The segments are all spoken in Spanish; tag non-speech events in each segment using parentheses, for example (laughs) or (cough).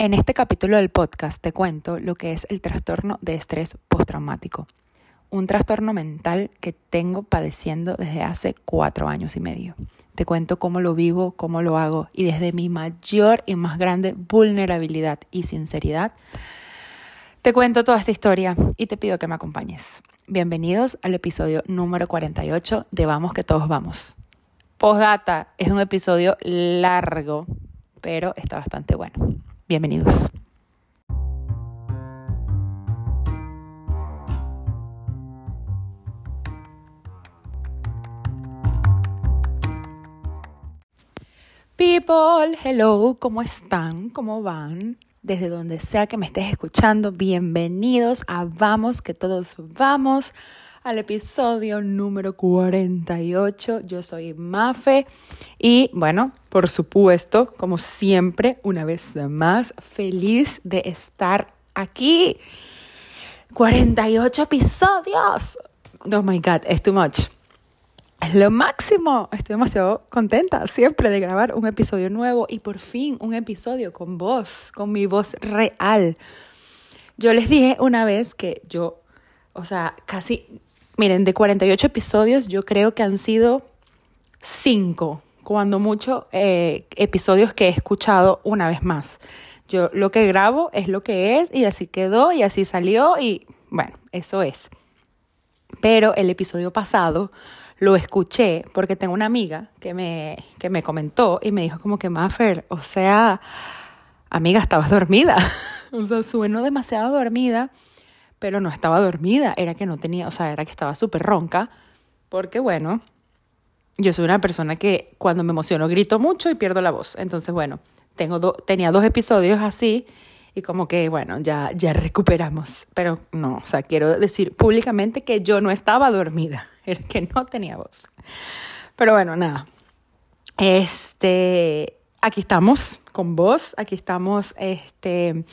En este capítulo del podcast te cuento lo que es el trastorno de estrés postraumático, un trastorno mental que tengo padeciendo desde hace cuatro años y medio. Te cuento cómo lo vivo, cómo lo hago y desde mi mayor y más grande vulnerabilidad y sinceridad, te cuento toda esta historia y te pido que me acompañes. Bienvenidos al episodio número 48 de Vamos que todos vamos. Postdata, es un episodio largo, pero está bastante bueno. Bienvenidos. People, hello, ¿cómo están? ¿Cómo van? Desde donde sea que me estés escuchando, bienvenidos a Vamos, que todos vamos al episodio número 48. Yo soy Mafe y bueno, por supuesto, como siempre, una vez más, feliz de estar aquí. 48 episodios. Oh my God, es too much. Es lo máximo. Estoy demasiado contenta siempre de grabar un episodio nuevo y por fin un episodio con voz, con mi voz real. Yo les dije una vez que yo, o sea, casi Miren, de 48 episodios yo creo que han sido 5, cuando mucho, eh, episodios que he escuchado una vez más. Yo lo que grabo es lo que es y así quedó y así salió y bueno, eso es. Pero el episodio pasado lo escuché porque tengo una amiga que me, que me comentó y me dijo como que, Maffer, o sea, amiga, estabas dormida. (laughs) o sea, sueno demasiado dormida pero no estaba dormida, era que no tenía, o sea, era que estaba súper ronca, porque bueno, yo soy una persona que cuando me emociono grito mucho y pierdo la voz. Entonces, bueno, tengo tenía dos episodios así y como que, bueno, ya, ya recuperamos. Pero no, o sea, quiero decir públicamente que yo no estaba dormida, (laughs) era que no tenía voz. Pero bueno, nada. Este, aquí estamos con vos, aquí estamos, este,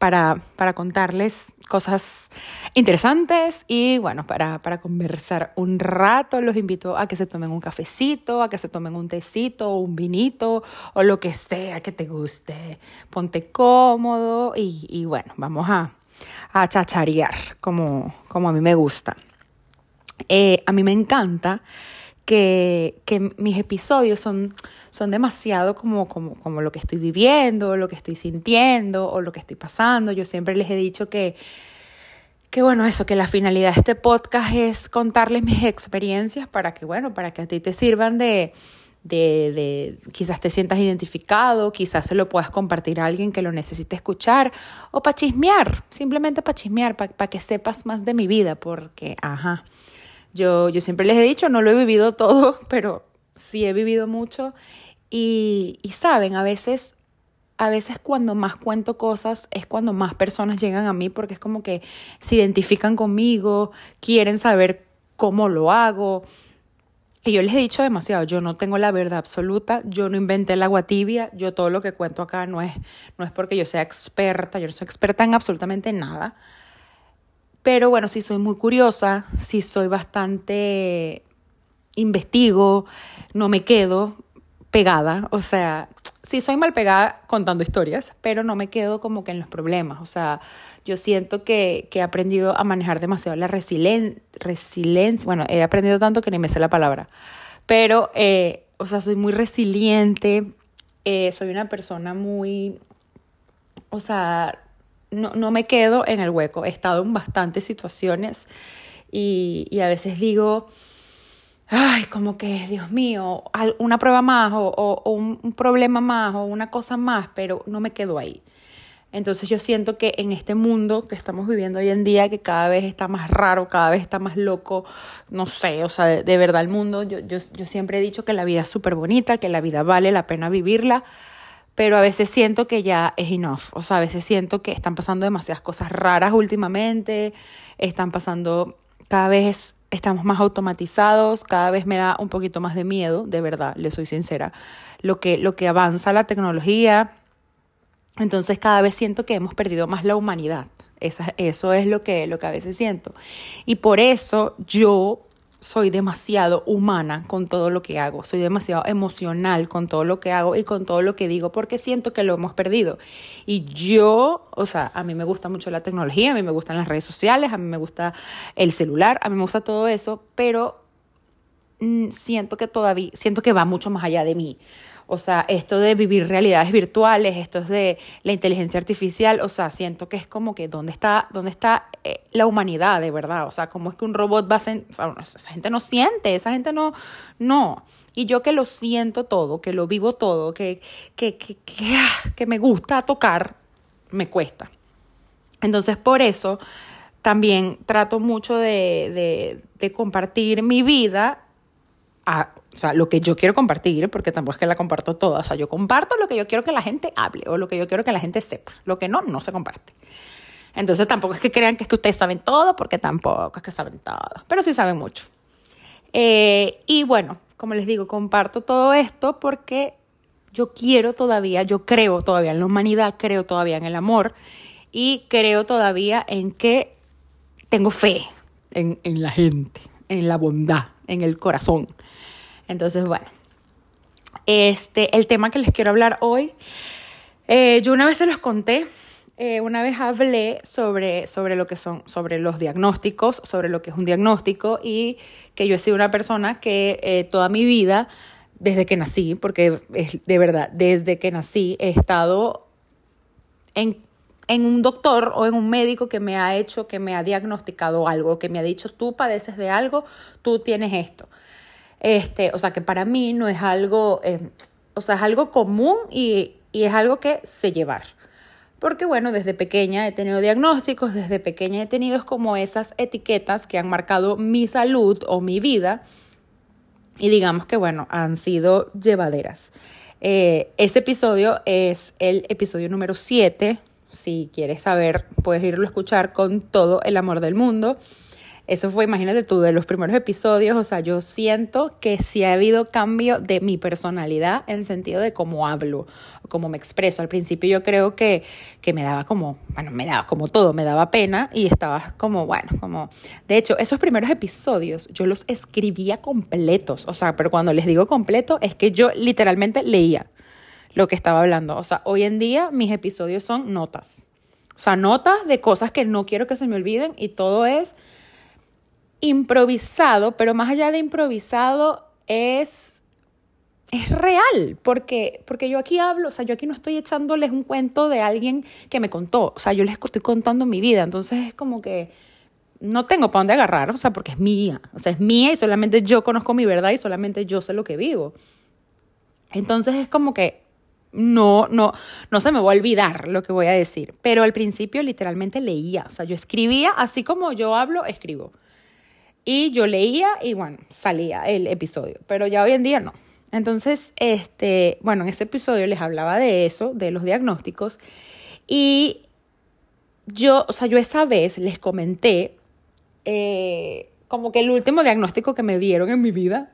para, para contarles cosas interesantes y bueno, para, para conversar un rato los invito a que se tomen un cafecito, a que se tomen un tecito un vinito o lo que sea que te guste. Ponte cómodo y, y bueno, vamos a, a chacharear como, como a mí me gusta. Eh, a mí me encanta que, que mis episodios son, son demasiado como, como, como lo que estoy viviendo, lo que estoy sintiendo o lo que estoy pasando. Yo siempre les he dicho que, que bueno, eso, que la finalidad de este podcast es contarles mis experiencias para que, bueno, para que a ti te sirvan de, de, de, quizás te sientas identificado, quizás se lo puedas compartir a alguien que lo necesite escuchar o para chismear, simplemente para chismear, para que sepas más de mi vida, porque, ajá, yo, yo siempre les he dicho, no lo he vivido todo, (laughs) pero sí he vivido mucho. Y, y saben, a veces, a veces cuando más cuento cosas es cuando más personas llegan a mí porque es como que se identifican conmigo, quieren saber cómo lo hago. Y yo les he dicho demasiado, yo no tengo la verdad absoluta, yo no inventé el agua tibia, yo todo lo que cuento acá no es, no es porque yo sea experta, yo no soy experta en absolutamente nada. Pero bueno, sí soy muy curiosa, sí soy bastante investigo, no me quedo pegada, o sea, sí soy mal pegada contando historias, pero no me quedo como que en los problemas, o sea, yo siento que, que he aprendido a manejar demasiado la resiliencia, bueno, he aprendido tanto que ni me sé la palabra, pero, eh, o sea, soy muy resiliente, eh, soy una persona muy, o sea, no, no me quedo en el hueco. He estado en bastantes situaciones y, y a veces digo, ay, como que, Dios mío, una prueba más o, un problema más o una cosa más, pero no me quedo ahí. Entonces yo siento que en este mundo que estamos viviendo hoy en día, que cada vez está más raro, cada vez está más loco, no sé, o sea, de, de verdad el mundo, yo, yo, yo siempre he dicho que la vida es súper bonita, que la vida vale la pena vivirla, pero a veces siento que ya es enough, o sea, a veces siento que están pasando demasiadas cosas raras últimamente, están pasando, cada vez estamos más automatizados, cada vez me da un poquito más de miedo, de verdad, le soy sincera, lo que, lo que avanza la tecnología, entonces cada vez siento que hemos perdido más la humanidad. Esa, eso es lo que, lo que a veces siento. Y por eso yo soy demasiado humana con todo lo que hago, soy demasiado emocional con todo lo que hago y con todo lo que digo porque siento que lo hemos perdido. Y yo, o sea, a mí me gusta mucho la tecnología, a mí me gustan las redes sociales, a mí me gusta el celular, a mí me gusta todo eso, pero mm, siento que todavía, siento que va mucho más allá de mí. O sea, esto de vivir realidades virtuales, esto es de la inteligencia artificial, o sea, siento que es como que dónde está, dónde está eh, la humanidad de verdad. O sea, cómo es que un robot va a sea, esa gente no siente, esa gente no, no. Y yo que lo siento todo, que lo vivo todo, que, que, que, que, ah, que me gusta tocar, me cuesta. Entonces, por eso también trato mucho de, de, de compartir mi vida a, o sea, lo que yo quiero compartir, porque tampoco es que la comparto toda, o sea, yo comparto lo que yo quiero que la gente hable o lo que yo quiero que la gente sepa, lo que no, no se comparte. Entonces tampoco es que crean que es que ustedes saben todo, porque tampoco es que saben todo, pero sí saben mucho. Eh, y bueno, como les digo, comparto todo esto porque yo quiero todavía, yo creo todavía en la humanidad, creo todavía en el amor y creo todavía en que tengo fe en, en la gente, en la bondad, en el corazón. Entonces, bueno, este, el tema que les quiero hablar hoy, eh, yo una vez se los conté, eh, una vez hablé sobre, sobre lo que son, sobre los diagnósticos, sobre lo que es un diagnóstico y que yo he sido una persona que eh, toda mi vida, desde que nací, porque es de verdad, desde que nací he estado en, en un doctor o en un médico que me ha hecho, que me ha diagnosticado algo, que me ha dicho, tú padeces de algo, tú tienes esto. Este, o sea, que para mí no es algo, eh, o sea, es algo común y, y es algo que sé llevar. Porque bueno, desde pequeña he tenido diagnósticos, desde pequeña he tenido como esas etiquetas que han marcado mi salud o mi vida y digamos que bueno, han sido llevaderas. Eh, ese episodio es el episodio número 7. Si quieres saber, puedes irlo a escuchar con todo el amor del mundo. Eso fue, imagínate tú, de los primeros episodios, o sea, yo siento que sí ha habido cambio de mi personalidad en sentido de cómo hablo, cómo me expreso. Al principio yo creo que, que me daba como, bueno, me daba como todo, me daba pena y estaba como, bueno, como... De hecho, esos primeros episodios yo los escribía completos, o sea, pero cuando les digo completo es que yo literalmente leía lo que estaba hablando. O sea, hoy en día mis episodios son notas. O sea, notas de cosas que no quiero que se me olviden y todo es improvisado, pero más allá de improvisado es, es real, porque, porque yo aquí hablo, o sea, yo aquí no estoy echándoles un cuento de alguien que me contó, o sea, yo les estoy contando mi vida, entonces es como que no tengo para dónde agarrar, o sea, porque es mía, o sea, es mía y solamente yo conozco mi verdad y solamente yo sé lo que vivo. Entonces es como que no, no, no se me va a olvidar lo que voy a decir, pero al principio literalmente leía, o sea, yo escribía, así como yo hablo, escribo. Y yo leía y bueno, salía el episodio, pero ya hoy en día no. Entonces, este, bueno, en ese episodio les hablaba de eso, de los diagnósticos, y yo, o sea, yo esa vez les comenté eh, como que el último diagnóstico que me dieron en mi vida,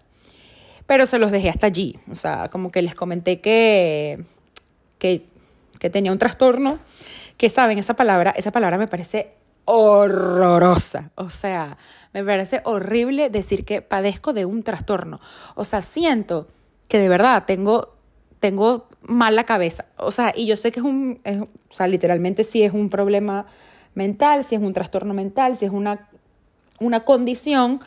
pero se los dejé hasta allí, o sea, como que les comenté que, que, que tenía un trastorno, que saben, esa palabra, esa palabra me parece horrorosa, o sea, me parece horrible decir que padezco de un trastorno. O sea, siento que de verdad tengo, tengo mal la cabeza. O sea, y yo sé que es un, o sea, literalmente sí es un problema mental, si es un trastorno mental, si es una, una condición.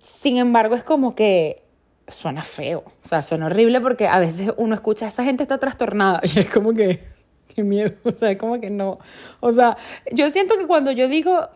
Sin embargo, es como que suena feo, o sea, suena horrible porque a veces uno escucha, esa gente está trastornada (laughs) y es como que, (laughs) qué miedo, o sea, como que no. O sea, yo siento que cuando yo digo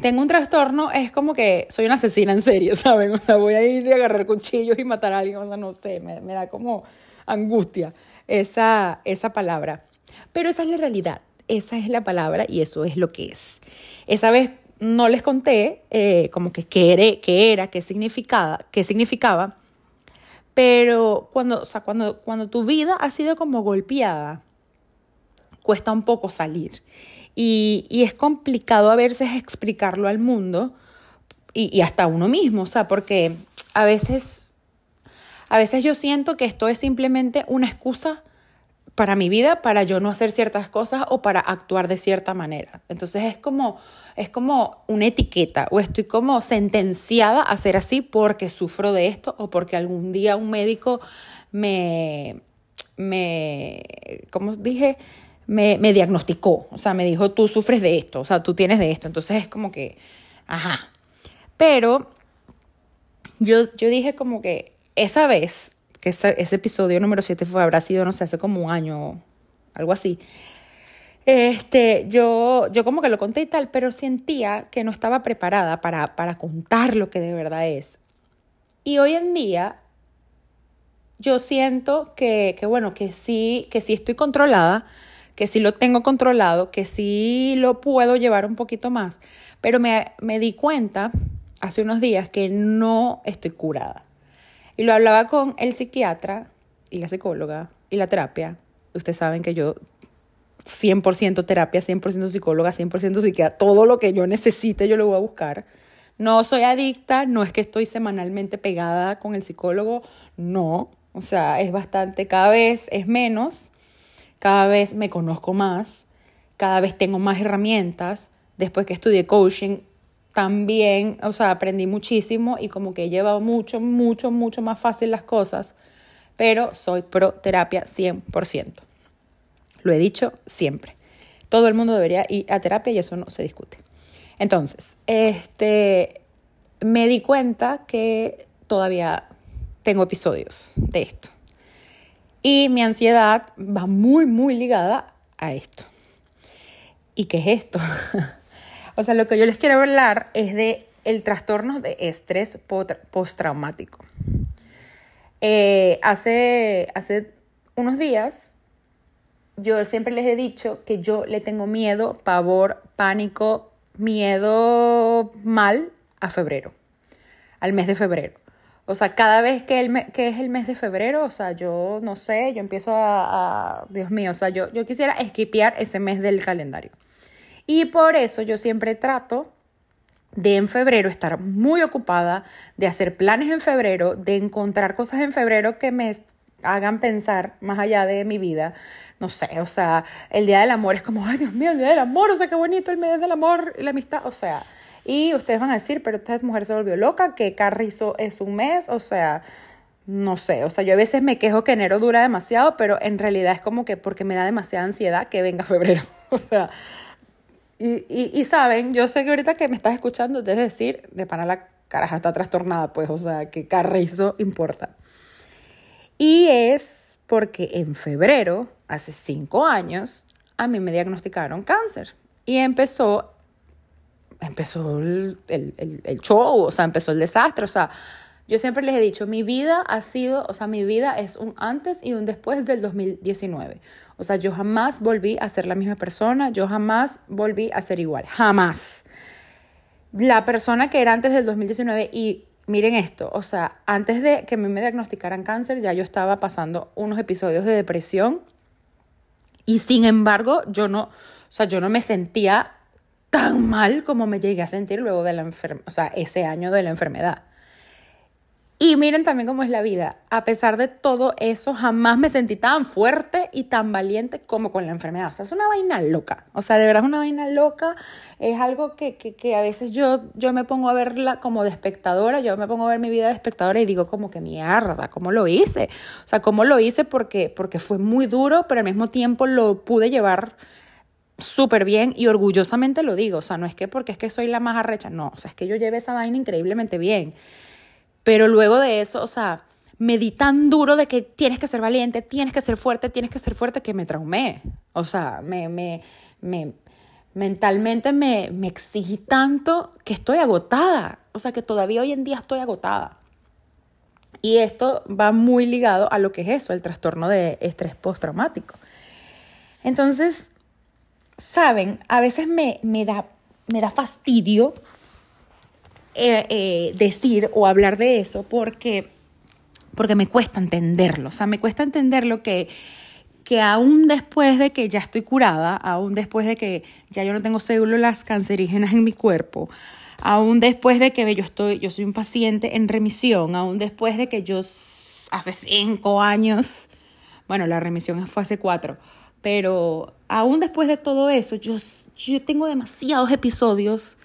tengo un trastorno, es como que soy una asesina en serio, (laughs) ¿saben? O sea, voy a ir a agarrar cuchillos y matar a alguien, o sea, no sé, me, me da como angustia esa, esa palabra. Pero esa es la realidad, esa es la palabra y eso es lo que es. Esa vez no les conté eh, como que qué era, qué era, qué significaba, qué significaba, pero cuando, o sea, cuando, cuando tu vida ha sido como golpeada, cuesta un poco salir. Y, y es complicado a veces explicarlo al mundo y, hasta a uno mismo, o sea, porque a veces, a veces yo siento que esto es simplemente una excusa para mi vida, para yo no hacer ciertas cosas o para actuar de cierta manera. Entonces es como, es como una etiqueta o estoy como sentenciada a ser así porque sufro de esto o porque algún día un médico me, me ¿cómo dije? Me, me diagnosticó, o sea, me dijo, tú sufres de esto, o sea, tú tienes de esto. Entonces es como que, ajá. Pero yo, yo dije como que esa vez que ese, episodio número 7 fue, habrá sido, no sé, hace como un año, algo así. Este, yo, yo como que lo conté y tal, pero sentía que no estaba preparada para, para contar lo que de verdad es. Y hoy en día yo siento que, que, bueno, que sí, que sí estoy controlada, que sí lo tengo controlado, que sí lo puedo llevar un poquito más, pero me, me di cuenta hace unos días que no estoy curada. Y lo hablaba con el psiquiatra y la psicóloga y la terapia. Ustedes saben que yo 100% terapia, 100% psicóloga, 100% psiquiatra, todo lo que yo necesite yo lo voy a buscar. No soy adicta, no es que estoy semanalmente pegada con el psicólogo, no. O sea, es bastante, cada vez es menos, cada vez me conozco más, cada vez tengo más herramientas. Después que estudié coaching, también, o sea, aprendí muchísimo y como que he llevado mucho, mucho, mucho más fácil las cosas, pero soy pro terapia 100%. Lo he dicho siempre. Todo el mundo debería ir a terapia y eso no se discute. Entonces, este, me di cuenta que todavía tengo episodios de esto. Y mi ansiedad va muy, muy ligada a esto. ¿Y qué es esto? (laughs) O sea, lo que yo les quiero hablar es de el trastorno de estrés postraumático. Eh, hace, hace unos días yo siempre les he dicho que yo le tengo miedo, pavor, pánico, miedo mal a febrero, al mes de febrero. O sea, cada vez que, el que es el mes de febrero, o sea, yo no sé, yo empiezo a, Dios mío, o sea, yo, yo quisiera esquipear ese mes del calendario. Y por eso yo siempre trato de en febrero estar muy ocupada, de hacer planes en febrero, de encontrar cosas en febrero que me hagan pensar más allá de mi vida. No sé, o sea, el Día del Amor es como, ay Dios mío, el Día del Amor, o sea, qué bonito el mes del amor y la amistad, o sea, y ustedes van a decir, pero esta mujer se volvió loca, que Carrizo es un mes, o sea, no sé, o sea, yo a veces me quejo que enero dura demasiado, pero en realidad es como que porque me da demasiada ansiedad que venga (laughs) febrero, o sea, y, y, saben, yo sé que ahorita que me estás escuchando, debes decir, de pana la caraja está trastornada, pues, o sea, que carrizo importa. Y es porque en febrero, hace cinco años, a mí me diagnosticaron cáncer. Y empezó, empezó el, el, el show, o sea, empezó el desastre, o sea, yo siempre les he dicho, mi vida ha sido, o sea, mi vida es un antes y un después del 2019. O sea, yo jamás volví a ser la misma persona, yo jamás volví a ser igual, jamás. La persona que era antes del 2019 y miren esto, o sea, antes de que me diagnosticaran cáncer, ya yo estaba pasando unos episodios de depresión y sin embargo, yo no, o sea, yo no me sentía tan mal como me llegué a sentir luego de la enfermedad, o sea, ese año de la enfermedad. Y miren también cómo es la vida. A pesar de todo eso, jamás me sentí tan fuerte y tan valiente como con la enfermedad. O sea, es una vaina loca. O sea, de verdad es una vaina loca. Es algo que, que, que a veces yo, yo me pongo a verla como de espectadora. Yo me pongo a ver mi vida de espectadora y digo como que mierda, ¿cómo lo hice? O sea, ¿cómo lo hice? Porque, porque fue muy duro, pero al mismo tiempo lo pude llevar súper bien y orgullosamente lo digo. O sea, no es que porque es que soy la más arrecha. No, o sea, es que yo llevé esa vaina increíblemente bien. Pero luego de eso, o sea, me di tan duro de que tienes que ser valiente, tienes que ser fuerte, tienes que ser fuerte, que me traumé. O sea, me, me, me mentalmente me, me exigí tanto que estoy agotada. O sea, que todavía hoy en día estoy agotada. Y esto va muy ligado a lo que es eso, el trastorno de estrés postraumático. Entonces, saben, a veces me, me, da, me da fastidio eh, eh, decir o hablar de eso porque, porque me cuesta entenderlo. O sea, me cuesta entenderlo que, que aún después de que ya estoy curada, aún después de que ya yo no tengo células cancerígenas en mi cuerpo, aún después de que yo, estoy, yo soy un paciente en remisión, aún después de que yo hace cinco años Bueno, la remisión fue hace cuatro. Pero aún después de todo eso, yo, yo tengo demasiados episodios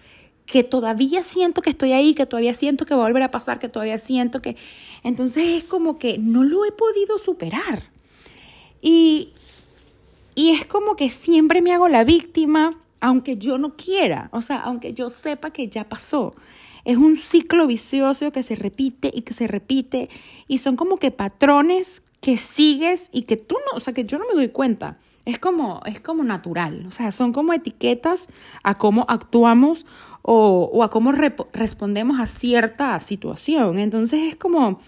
que todavía siento que estoy ahí, que todavía siento que va a volver a pasar, que todavía siento que... Entonces es como que no lo he podido superar. Y, y es como que siempre me hago la víctima, aunque yo no quiera, o sea, aunque yo sepa que ya pasó. Es un ciclo vicioso que se repite y que se repite y son como que patrones que sigues y que tú no, o sea, que yo no me doy cuenta. Es como, es como natural, o sea, son como etiquetas a cómo actuamos o, a cómo respondemos a cierta situación. Entonces es como,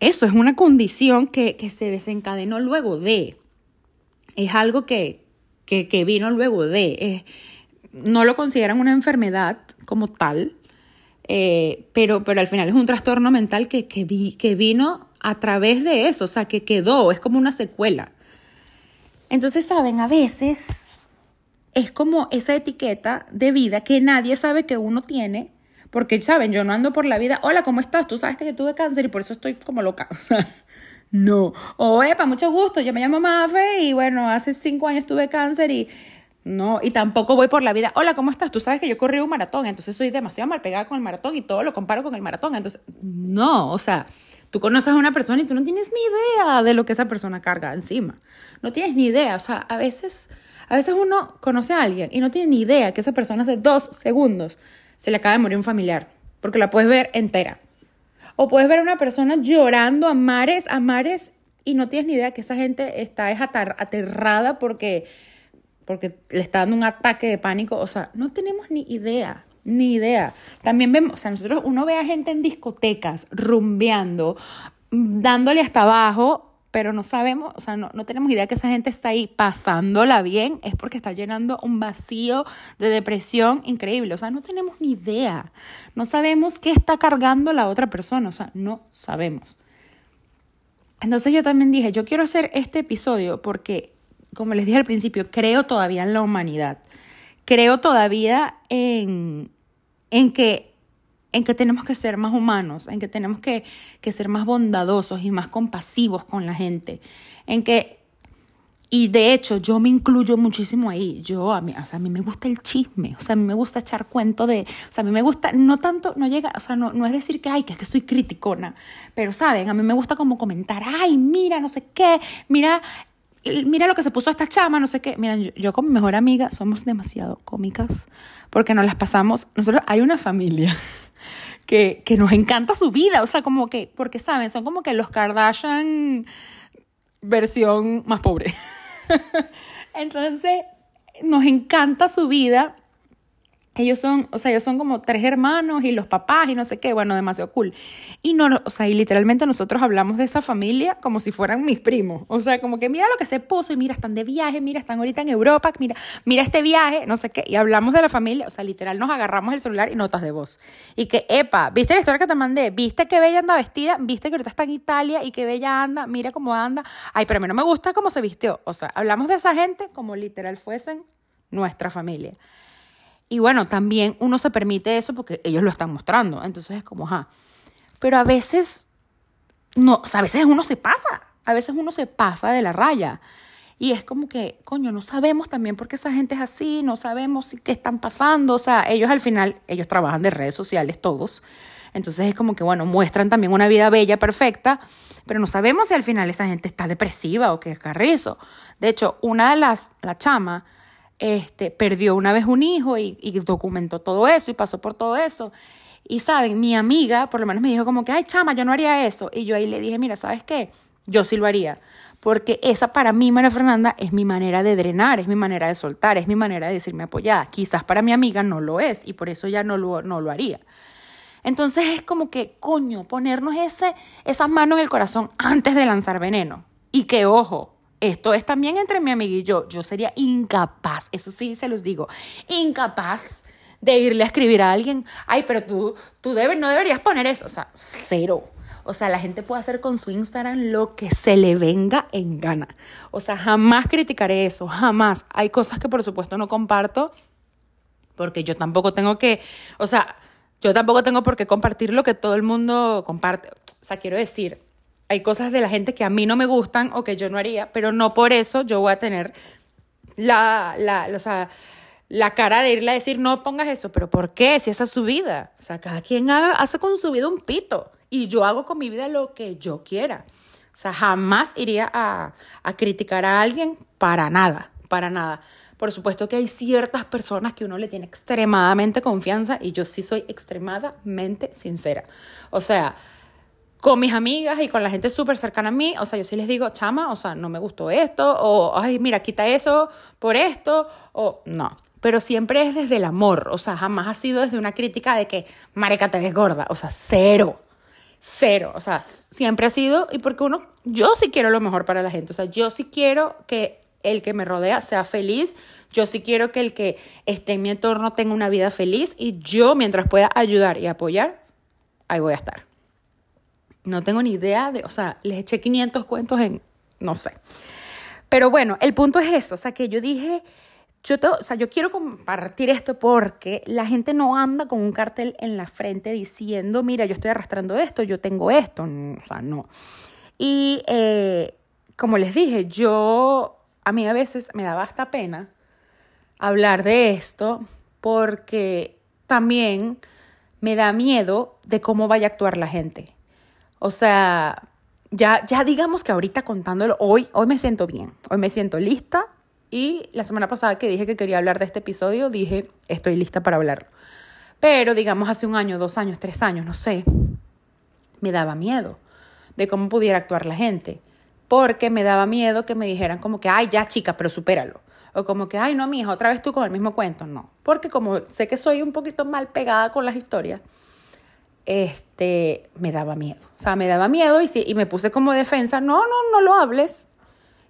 eso es una condición que, se desencadenó luego de, es algo que, que, vino luego de, no lo consideran una enfermedad como tal, eh, pero, pero al final es un trastorno mental que, que, vi, que vino a través de eso, o sea, que quedó, es como una secuela. Entonces, saben, a veces es como esa etiqueta de vida que nadie sabe que uno tiene, porque, saben, yo no ando por la vida, hola, ¿cómo estás? Tú sabes que yo tuve cáncer y por eso estoy como loca. (laughs) no. O, epa, mucho gusto, yo me llamo Mafe y bueno, hace cinco años tuve cáncer y... No, y tampoco voy por la vida, hola, ¿cómo estás? Tú sabes que yo corrí un maratón, entonces soy demasiado mal pegada con el maratón y todo lo comparo con el maratón. Entonces, no, o sea, Tú conoces a una persona y tú no tienes ni idea de lo que esa persona carga encima. No tienes ni idea. O sea, a veces, a veces uno conoce a alguien y no tiene ni idea que esa persona hace dos segundos se le acaba de morir un familiar. Porque la puedes ver entera. O puedes ver a una persona llorando a mares, a mares, y no tienes ni idea que esa gente está es aterrada porque, porque le está dando un ataque de pánico. O sea, no tenemos ni idea. Ni idea. También vemos, o sea, nosotros, uno ve a gente en discotecas, rumbeando, dándole hasta abajo, pero no sabemos, o sea, no, no tenemos idea que esa gente está ahí pasándola bien, es porque está llenando un vacío de depresión increíble. O sea, no tenemos ni idea. No sabemos qué está cargando la otra persona, o sea, no sabemos. Entonces yo también dije, yo quiero hacer este episodio porque, como les dije al principio, creo todavía en la humanidad. Creo todavía en, en que, en que tenemos que ser más humanos, en que tenemos que, que ser más bondadosos y más compasivos con la gente, en que y de hecho, yo me incluyo muchísimo ahí. Yo, a mí, o sea, a mí me gusta el chisme, o sea, a mí me gusta echar cuento de, o sea, a mí me gusta, no tanto, no llega, o sea, no, no es decir que, ay, que es que soy criticona, pero saben, a mí me gusta como comentar, ay, mira, no sé qué, mira mira lo que se puso esta chama, no sé qué. Miren, yo, con mi mejor amiga somos demasiado cómicas porque nos las pasamos. Nosotros hay una familia (laughs) que, que nos encanta su vida, o sea, como que, porque saben, son como que los Kardashian versión más pobre. (laughs) Entonces, nos encanta su vida ellos son, o sea, ellos son como tres hermanos y los papás y no sé qué, bueno, demasiado cool. Y no, o sea, y literalmente nosotros hablamos de esa familia como si fueran mis primos. O sea, como que mira lo que se puso y mira, están de viaje, mira, están ahorita en Europa, mira, mira este viaje, no sé qué. Y hablamos de la familia, o sea, literal nos agarramos el celular y notas de voz. Y que, epa, ¿viste la historia que te mandé? ¿Viste que Bella anda vestida? ¿Viste que ahorita está en Italia y que Bella anda? Mira cómo anda. Ay, pero a mí no me gusta cómo se vistió. O sea, hablamos de esa gente como literal fuesen nuestra familia. Y bueno, también uno se permite eso porque ellos lo están mostrando. Entonces es como, ajá. Pero a veces, no, o sea, a veces uno se pasa. A veces uno se pasa de la raya. Y es como que, coño, no sabemos también por qué esa gente es así, no sabemos qué están pasando. O sea, ellos al final, ellos trabajan de redes sociales todos. Entonces es como que, bueno, muestran también una vida bella, perfecta, pero no sabemos si al final esa gente está depresiva o que es carrizo. De hecho, una de las, la chama, este, perdió una vez un hijo y, documentó todo eso y pasó por todo eso. Y saben, mi amiga por lo menos me dijo como que, ay, chama, yo no haría eso. Y yo ahí le dije, mira, ¿sabes qué? Yo sí lo haría. Porque esa para mí, María Fernanda, es mi manera de drenar, es mi manera de soltar, es mi manera de decirme apoyada. Quizás para mi amiga no lo es y por eso ya no lo, no lo haría. Entonces es como que, coño, ponernos ese, esas manos en el corazón antes de lanzar veneno. Y que, ojo, esto es también entre mi amiga y yo. Yo sería incapaz, eso sí se los digo, incapaz de irle a escribir a alguien, ay, pero tú, tú no deberías poner eso. O sea, cero. O sea, la gente puede hacer con su Instagram lo que se le venga en gana. O sea, jamás criticaré eso, jamás. Hay cosas que por supuesto no comparto porque yo tampoco tengo que, o sea, yo tampoco tengo por qué compartir lo que todo el mundo comparte. O sea, quiero decir, hay cosas de la gente que a mí no me gustan o que yo no haría, pero no por eso yo voy a tener la, la, o sea, la cara de irle a decir, no pongas eso, pero ¿por qué? Si esa es su vida. O sea, cada quien haga, hace con su vida un pito y yo hago con mi vida lo que yo quiera. O sea, jamás iría a, a criticar a alguien para nada, para nada. Por supuesto que hay ciertas personas que uno le tiene extremadamente confianza y yo sí soy extremadamente sincera. O sea, con mis amigas y con la gente súper cercana a mí, o sea, yo sí les digo, chama, o sea, no me gustó esto, o, ay, mira, quita eso por esto, o no. Pero siempre es desde el amor, o sea, jamás ha sido desde una crítica de que, mareca, te ves gorda, o sea, cero, cero, o sea, siempre ha sido, y porque uno, yo sí quiero lo mejor para la gente, o sea, yo sí quiero que el que me rodea sea feliz, yo sí quiero que el que esté en mi entorno tenga una vida feliz, y yo, mientras pueda ayudar y apoyar, ahí voy a estar. No tengo ni idea de, o sea, les eché 500 cuentos en, no sé. Pero bueno, el punto es eso, o sea, que yo dije, yo, o sea, yo quiero compartir esto porque la gente no anda con un cartel en la frente diciendo, mira, yo estoy arrastrando esto, yo tengo esto, o sea, no. Y eh, como les dije, yo, a mí a veces me daba hasta pena hablar de esto porque también me da miedo de cómo vaya a actuar la gente. O sea, ya, ya digamos que ahorita contándolo, hoy, hoy me siento bien, hoy me siento lista y la semana pasada que dije que quería hablar de este episodio, dije, estoy lista para hablarlo. Pero digamos hace un año, dos años, tres años, no sé, me daba miedo de cómo pudiera actuar la gente. Porque me daba miedo que me dijeran como que, ay, ya chica, pero supéralo. O como que, ay, no, mija, otra vez tú con el mismo cuento. No. Porque como sé que soy un poquito mal pegada con las historias, este, me daba miedo. O sea, me daba miedo y, sí, y me puse como defensa, no, no, no lo hables.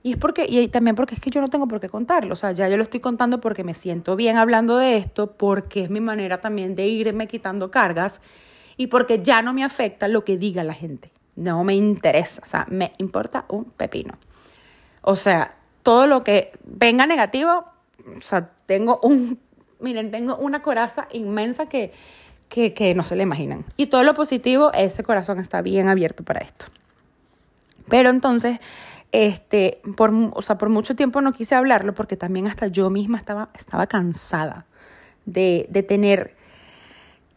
Y es porque, y también porque es que yo no tengo por qué contarlo. O sea, ya yo lo estoy contando porque me siento bien hablando de esto, porque es mi manera también de irme quitando cargas y porque ya no me afecta lo que diga la gente. No me interesa. O sea, me importa un pepino. O sea, todo lo que venga negativo, o sea, tengo un, miren, tengo una coraza inmensa que que, no se le imaginan. Y todo lo positivo, ese corazón está bien abierto para esto. Pero entonces, este, por, o sea, por mucho tiempo no quise hablarlo porque también hasta yo misma estaba, estaba cansada de, de tener,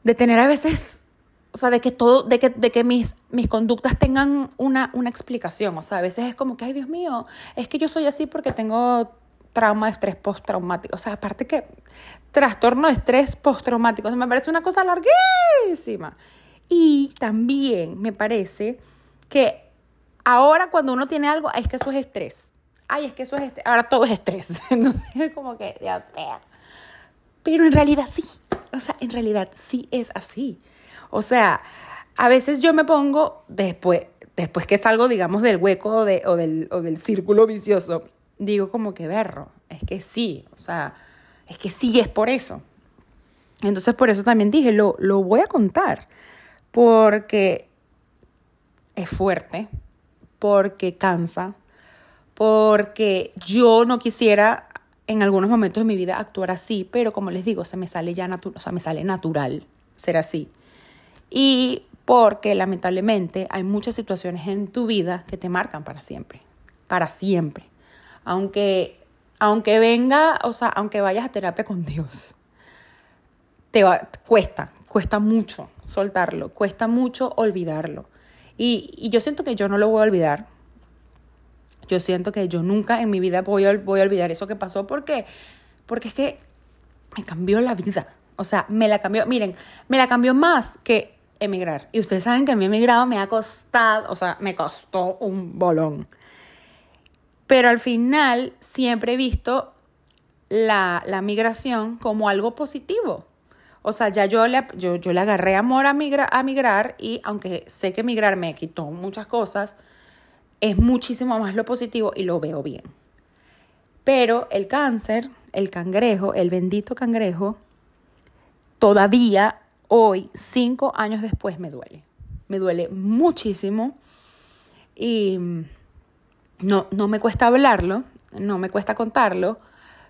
de tener a veces, o sea, de que todo, de que, de que mis, mis conductas tengan una, una explicación. O sea, a veces es como que, ay Dios mío, es que yo soy así porque tengo trauma de estrés postraumático. O sea, aparte que trastorno de estrés postraumático, me parece una cosa larguísima. Y también me parece que ahora cuando uno tiene algo, es que eso es estrés. Ay, es que eso es estrés. Ahora todo es estrés. (laughs) Entonces es como que, Dios mío. Pero en realidad sí. O sea, en realidad sí es así. O sea, a veces yo me pongo después, después que salgo, digamos, del hueco de, o, del, o del círculo vicioso, digo como que berro, es que sí, o sea, es que sí es por eso. Entonces por eso también dije, lo, lo voy a contar, porque es fuerte, porque cansa, porque yo no quisiera en algunos momentos de mi vida actuar así, pero como les digo, se me sale ya natural, o sea, me sale natural ser así. Y porque lamentablemente hay muchas situaciones en tu vida que te marcan para siempre, para siempre aunque, aunque venga, o sea, aunque vayas a terapia con Dios, te va, cuesta, cuesta mucho soltarlo, cuesta mucho olvidarlo. Y, y, yo siento que yo no lo voy a olvidar. Yo siento que yo nunca en mi vida voy a, voy a olvidar eso que pasó porque, porque es que me cambió la vida. O sea, me la cambió, miren, me la cambió más que emigrar. Y ustedes saben que a mí emigrado me ha costado, o sea, me costó un bolón. Pero al final siempre he visto la, migración como algo positivo. O sea, ya yo le, yo, le agarré amor a, a migrar y aunque sé que migrar me quitó muchas cosas, es muchísimo más lo positivo y lo veo bien. Pero el cáncer, el cangrejo, el bendito cangrejo, todavía hoy, cinco años después, me duele. Me duele muchísimo y no, no me cuesta hablarlo, no me cuesta contarlo,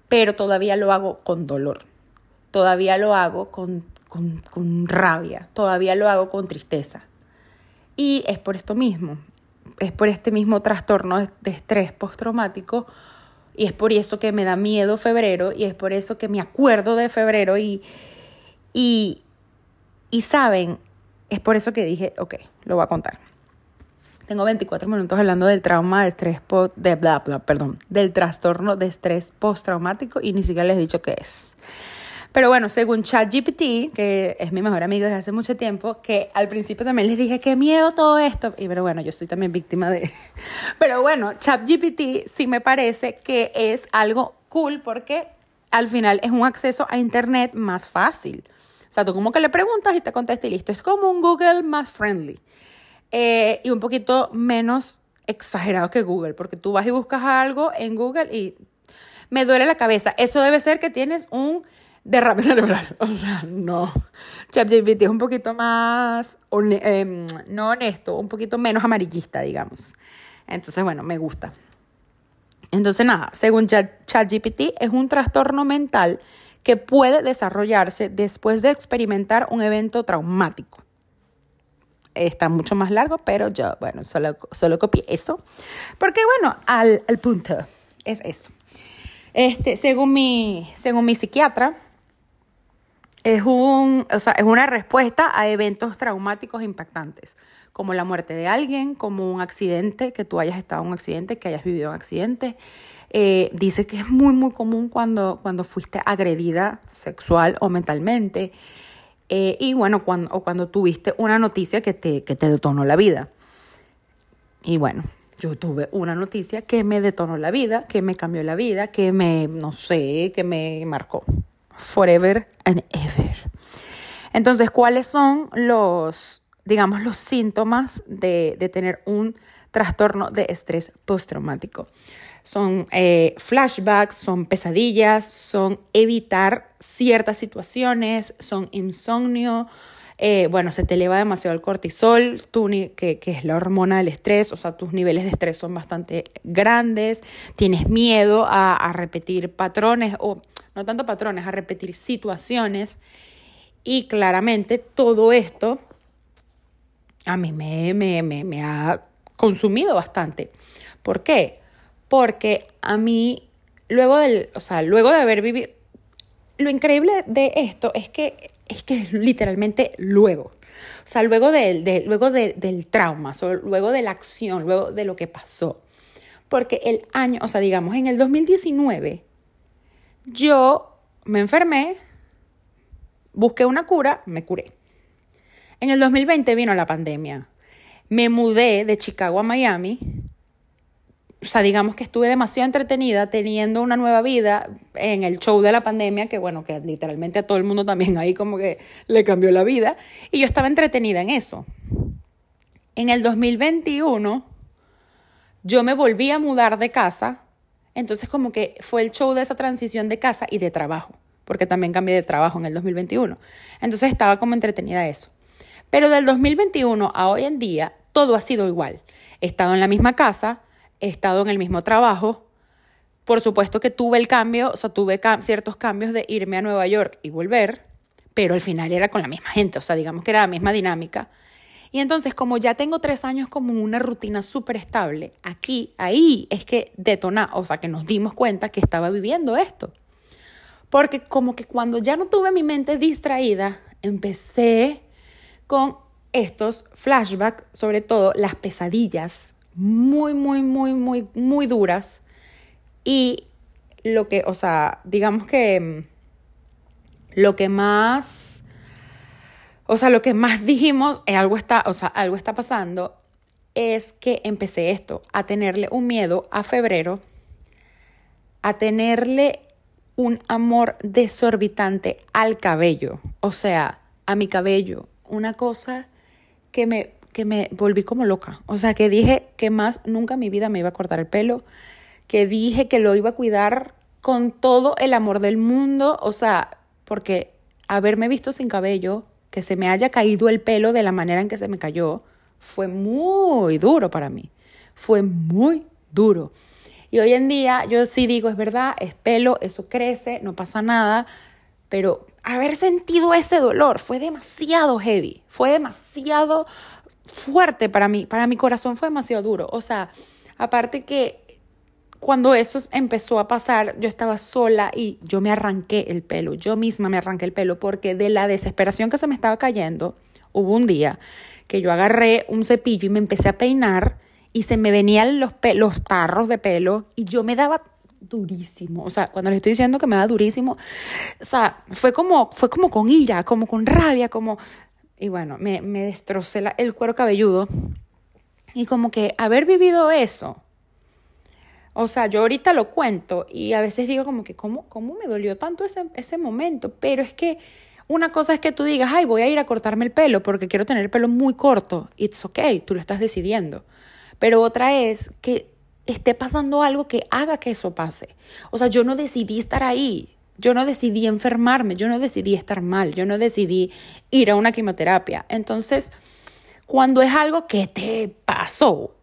pero todavía lo hago con dolor, todavía lo hago con, rabia, todavía lo hago con tristeza. Y es por esto mismo. es por este mismo trastorno de estrés postraumático y es por eso que me da miedo febrero y es por eso que me acuerdo de febrero y, y, y saben, es por eso que dije, ok, lo voy a contar. Tengo 24 minutos hablando del trauma de estrés, de bla, bla, perdón, del trastorno de estrés postraumático y ni siquiera les he dicho qué es. Pero bueno, según ChatGPT, que es mi mejor amigo desde hace mucho tiempo, que al principio también les dije qué miedo todo esto, y pero bueno, yo soy también víctima de... (laughs) Pero bueno, ChatGPT sí me parece que es algo cool porque al final es un acceso a Internet más fácil. O sea, tú como que le preguntas y te contesta y listo. Es como un Google más friendly. Eh, y un poquito menos exagerado que Google, porque tú vas y buscas algo en Google y me duele la cabeza. Eso debe ser que tienes un derrame (laughs) cerebral. O sea, no. ChatGPT es un poquito más, em, no honesto, un poquito menos amarillista, digamos. Entonces, bueno, me gusta. Entonces, nada, según ChatGPT, es un trastorno mental que puede desarrollarse después de experimentar un evento traumático. Está mucho más largo, pero yo, bueno, solo, solo copié eso. Porque, bueno, al, al punto es eso. Este, según mi, según mi psiquiatra, es, un, o sea, es una respuesta a eventos traumáticos impactantes, como la muerte de alguien, como un accidente, que tú hayas estado en un accidente, que hayas vivido un accidente. Eh, dice que es muy, muy común cuando, cuando fuiste agredida sexual o mentalmente. Eh, y bueno, cuando, o cuando tuviste una noticia que te, que te detonó la vida. Y bueno, yo tuve una noticia que me detonó la vida, que me cambió la vida, que me, no sé, que me marcó forever and ever. Entonces, ¿cuáles son los, digamos, los síntomas de, tener un trastorno de estrés postraumático? Son eh, flashbacks, son pesadillas, son evitar ciertas situaciones, son insomnio, eh, bueno, se te eleva demasiado el cortisol, que, que, es la hormona del estrés, o sea, tus niveles de estrés son bastante grandes, tienes miedo a, a repetir patrones o no tanto patrones, a repetir situaciones. Y claramente todo esto a mí me, me, me, me ha consumido bastante. ¿Por qué? Porque a mí, luego del, o sea, luego de haber vivido, lo increíble de esto es que es que literalmente luego. O sea, luego, del, de, luego del trauma, luego de la acción, luego de lo que pasó. Porque el año, o sea, digamos, en el 2019, yo me enfermé, busqué una cura, me curé. En el 2020 vino la pandemia. Me mudé de Chicago a Miami. O sea, digamos que estuve demasiado entretenida teniendo una nueva vida en el show de la pandemia, que bueno, que literalmente a todo el mundo también ahí como que le cambió la vida. Y yo estaba entretenida en eso. En el 2021 yo me volví a mudar de casa entonces como que fue el show de esa transición de casa y de trabajo, porque también cambié de trabajo en el 2021. Entonces estaba como entretenida eso. Pero del 2021 a hoy en día, todo ha sido igual. He estado en la misma casa, he estado en el mismo trabajo. Por supuesto que tuve el cambio, o sea, tuve ciertos cambios de irme a Nueva York y volver, pero al final era con la misma gente, o sea, digamos que era la misma dinámica. Y entonces, como ya tengo tres años como una rutina súper estable, aquí, ahí es que detona, o sea, que nos dimos cuenta que estaba viviendo esto. Porque como que cuando ya no tuve mi mente distraída, empecé con estos flashbacks, sobre todo las pesadillas muy, muy, muy, muy, muy duras. Y lo que, o sea, digamos que mm, lo que más o sea, lo que más (laughs) dijimos, es algo está, o sea, algo está pasando, es que empecé esto, a tenerle un miedo a febrero, a tenerle un amor desorbitante al cabello, o sea, a mi cabello, una cosa que me, que me volví como loca, o sea, que dije que más nunca en mi vida me iba a cortar el pelo, que dije que lo iba a cuidar con todo el amor del mundo, o sea, porque haberme visto sin cabello que se me haya caído el pelo de la manera en que se me cayó, fue muy duro para mí. Fue muy duro. Y hoy en día yo sí digo, es verdad, es pelo, eso crece, no pasa nada, pero haber sentido ese dolor fue demasiado heavy, fue demasiado fuerte para mí, para mi corazón fue demasiado duro. O sea, aparte que cuando eso empezó a pasar, yo estaba sola y yo me arranqué el pelo, yo misma me arranqué el pelo porque de la desesperación que se me estaba cayendo, hubo un día que yo agarré un cepillo y me empecé a peinar y se me venían los, los tarros de pelo y yo me daba durísimo, o sea, cuando le estoy diciendo que me da durísimo, o sea, fue como, fue como con ira, como con rabia, como, y bueno, me, me destrocé el cuero cabelludo y como que haber vivido eso, o sea, yo ahorita lo cuento y a veces digo como que, ¿cómo, cómo me dolió tanto ese, ese momento? Pero es que una cosa es que tú digas, ay, voy a ir a cortarme el pelo porque quiero tener el pelo muy corto. It's okay, tú lo estás decidiendo. Pero otra es que esté pasando algo que haga que eso pase. O sea, yo no decidí estar ahí. Yo no decidí enfermarme, yo no decidí estar mal, yo no decidí ir a una quimioterapia. Entonces, cuando es algo que te pasó,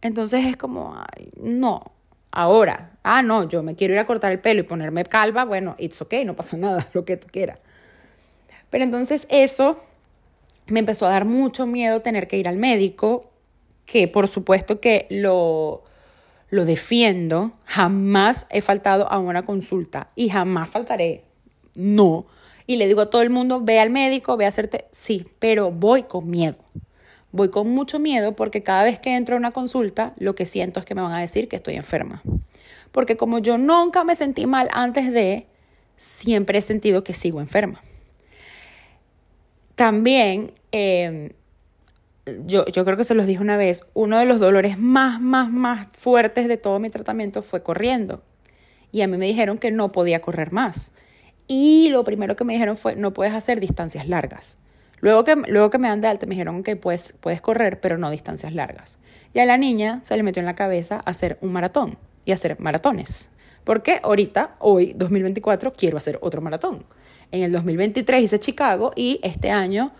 entonces es como, ay, no, Ahora, ah, no, yo me quiero ir a cortar el pelo y ponerme calva, bueno, it's okay, no pasa (laughs) nada, lo que tú quieras. Pero entonces eso me empezó a dar mucho miedo tener que ir al médico, que por supuesto que lo, lo defiendo, jamás he faltado a una consulta y jamás faltaré, no. Y le digo a todo el mundo, ve al médico, ve a hacerte, sí, pero voy con miedo. Voy con mucho miedo porque cada vez que entro a una consulta, lo que siento es que me van a decir que estoy enferma. Porque como yo nunca me sentí mal antes de, siempre he sentido que sigo enferma. También, em, yo, yo creo que se los dije una vez, uno de los dolores más, más, más fuertes de todo mi tratamiento fue corriendo. Y a mí me dijeron que no podía correr más. Y lo primero que me dijeron fue, no puedes hacer distancias largas. Luego que, luego que me dan de alta me dijeron que pues, puedes correr, pero no distancias largas. Y a la niña se le metió en la cabeza hacer un maratón y hacer maratones. Porque ahorita, hoy, 2024, quiero hacer otro maratón. En el 2023 hice Chicago y este año,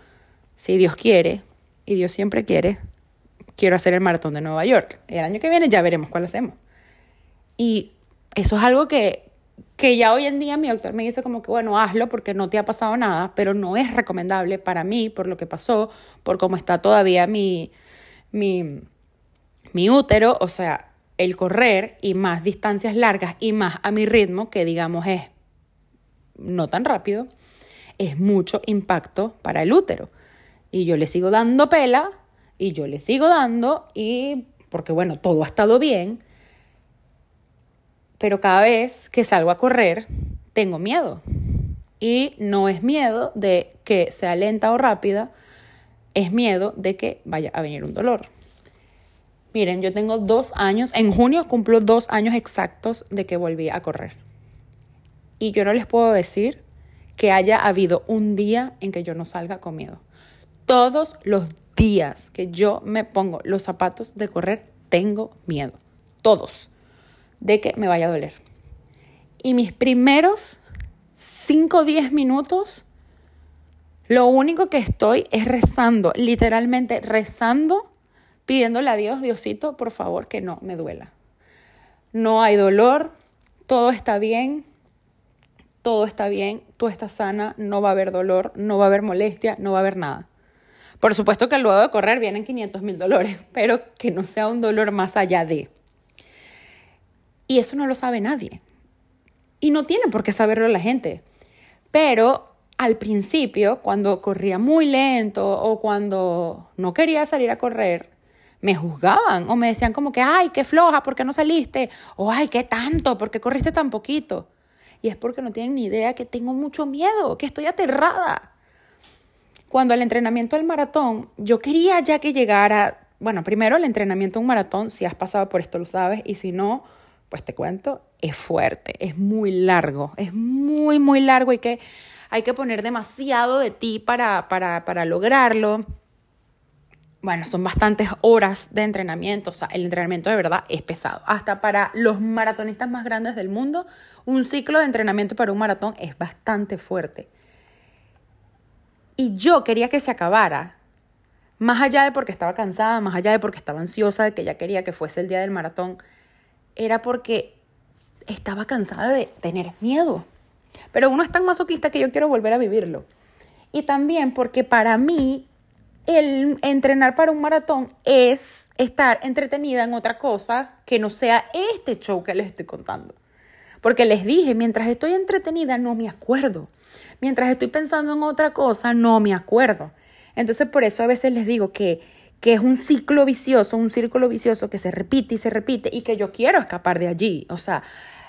si Dios quiere, y Dios siempre quiere, quiero hacer el maratón de Nueva York. El año que viene ya veremos cuál hacemos. Y eso es algo que que ya hoy en día mi doctor me dice como que, bueno, hazlo porque no te ha pasado nada, pero no es recomendable para mí por lo que pasó, por cómo está todavía mi, mi, mi útero, o sea, el correr y más distancias largas y más a mi ritmo, que digamos es no tan rápido, es mucho impacto para el útero. Y yo le sigo dando pela y yo le sigo dando y porque bueno, todo ha estado bien, pero cada vez que salgo a correr, tengo miedo. Y no es miedo de que sea lenta o rápida, es miedo de que vaya a venir un dolor. Miren, yo tengo dos años, en junio cumplo dos años exactos de que volví a correr. Y yo no les puedo decir que haya habido un día en que yo no salga con miedo. Todos los días que yo me pongo los zapatos de correr, tengo miedo. Todos de que me vaya a doler. Y mis primeros 5 o 10 minutos, lo único que estoy es rezando, literalmente rezando, pidiéndole a Dios, Diosito, por favor, que no me duela. No hay dolor, todo está bien, todo está bien, tú estás sana, no va a haber dolor, no va a haber molestia, no va a haber nada. Por supuesto que luego de correr vienen 500 mil dolores, (laughs) pero que no sea un dolor más allá de. Y eso no lo sabe nadie. Y no tiene por qué saberlo la gente. Pero al principio, cuando corría muy lento o cuando no quería salir a correr, me juzgaban o me decían como que, ay, qué floja, ¿por qué no saliste? O ay, qué tanto, ¿por qué corriste tan poquito? Y es porque no tienen ni idea que tengo mucho miedo, que estoy aterrada. Cuando el entrenamiento del maratón, yo quería ya que llegara, bueno, primero el entrenamiento de un maratón, si has pasado por esto lo sabes, y si no, pues te cuento, es fuerte, es muy largo, es muy, muy largo y que hay que poner demasiado de ti para, para, para lograrlo. Bueno, son bastantes horas de entrenamiento, o sea, el entrenamiento de verdad es pesado. Hasta para los maratonistas más grandes del mundo, un ciclo de entrenamiento para un maratón es bastante fuerte. Y yo quería que se acabara, más allá de porque estaba cansada, más allá de porque estaba ansiosa, de que ya quería que fuese el día del maratón, era porque estaba cansada de tener miedo. Pero uno es tan masoquista que yo quiero volver a vivirlo. Y también porque para mí el entrenar para un maratón es estar entretenida en otra cosa que no sea este show que les estoy contando. Porque les dije, mientras estoy entretenida no me acuerdo. Mientras estoy pensando en otra cosa no me acuerdo. Entonces por eso a veces les digo que, que es un ciclo vicioso, un círculo vicioso que se repite y se repite y que yo quiero escapar de allí. O sea,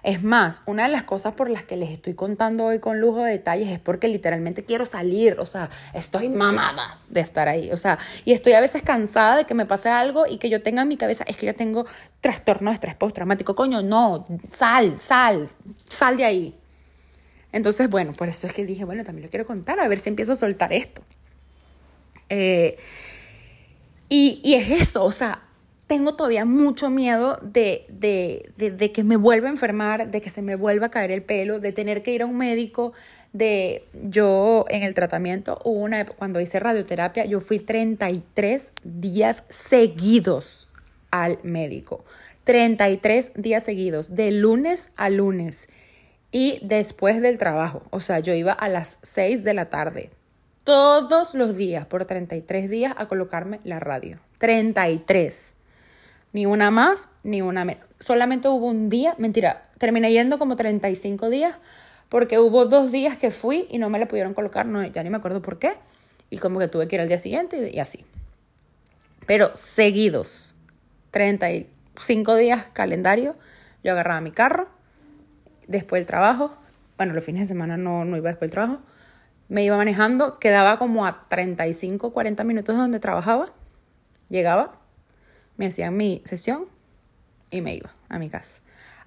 es más, una de las cosas por las que les estoy contando hoy con lujo de detalles es porque literalmente quiero salir, o sea, estoy mamada de estar ahí, o sea, y estoy a veces cansada de que me pase algo y que yo tenga en mi cabeza, es que yo tengo trastorno de estrés postraumático, coño, no, sal, sal, sal de ahí. Entonces, bueno, por eso es que dije, bueno, también lo quiero contar, a ver si empiezo a soltar esto. Eh, y, y es eso, o sea, tengo todavía mucho miedo de, de, de, que me vuelva a enfermar, de que se me vuelva a caer el pelo, de tener que ir a un médico, de yo en el tratamiento, una cuando hice radioterapia, yo fui 33 días seguidos al médico. 33 días seguidos, de lunes a lunes y después del trabajo. O sea, yo iba a las 6 de la tarde, todos los días, por 33 días, a colocarme la radio. 33 ni una más, ni una menos. Solamente hubo un día, mentira, terminé yendo como 35 días porque hubo dos días que fui y no me la pudieron colocar, no, ya ni me acuerdo por qué, y como que tuve que ir al día siguiente y, así. Pero seguidos, 35 días calendario, yo agarraba mi carro, después del trabajo, bueno, los fines de semana no, no iba después del trabajo, me iba manejando, quedaba como a 35, 40 minutos donde trabajaba, llegaba, me hacían mi sesión y me iba a mi casa.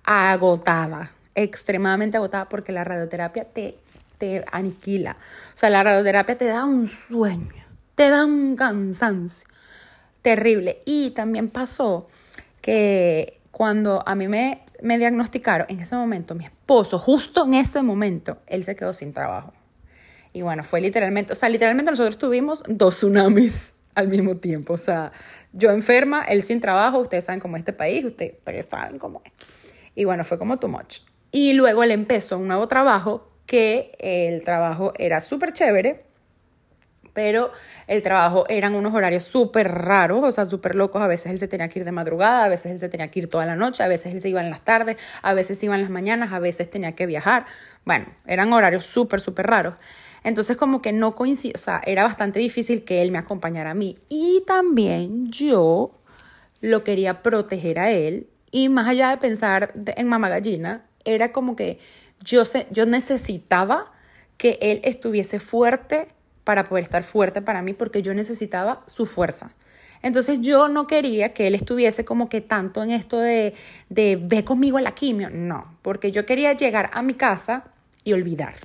Agotada, extremadamente agotada porque la radioterapia te, te aniquila. O sea, la radioterapia te da un sueño, te da un cansancio terrible. Y también pasó que cuando a mí me, me diagnosticaron, en ese momento, mi esposo, justo en ese momento, él se quedó sin trabajo. Y bueno, fue literalmente, o sea, literalmente nosotros tuvimos dos tsunamis al mismo tiempo. O sea, yo enferma, él sin trabajo, ustedes saben cómo es este país, ustedes, saben cómo es. Y bueno, fue como too much. Y luego él empezó un nuevo trabajo, que el trabajo era súper chévere, pero el trabajo eran unos horarios súper raros, o sea, súper locos. A veces él se tenía que ir de madrugada, a veces él se tenía que ir toda la noche, a veces él se iba en las tardes, a veces iba en las mañanas, a veces tenía que viajar. Bueno, eran horarios súper, súper raros. Entonces como que no coincide, o sea, era bastante difícil que él me acompañara a mí. Y también yo lo quería proteger a él. Y más allá de pensar en mamá gallina, era como que yo, yo necesitaba que él estuviese fuerte para poder estar fuerte para mí, porque yo necesitaba su fuerza. Entonces yo no quería que él estuviese como que tanto en esto de, de ve conmigo a la quimio, no, porque yo quería llegar a mi casa y olvidar.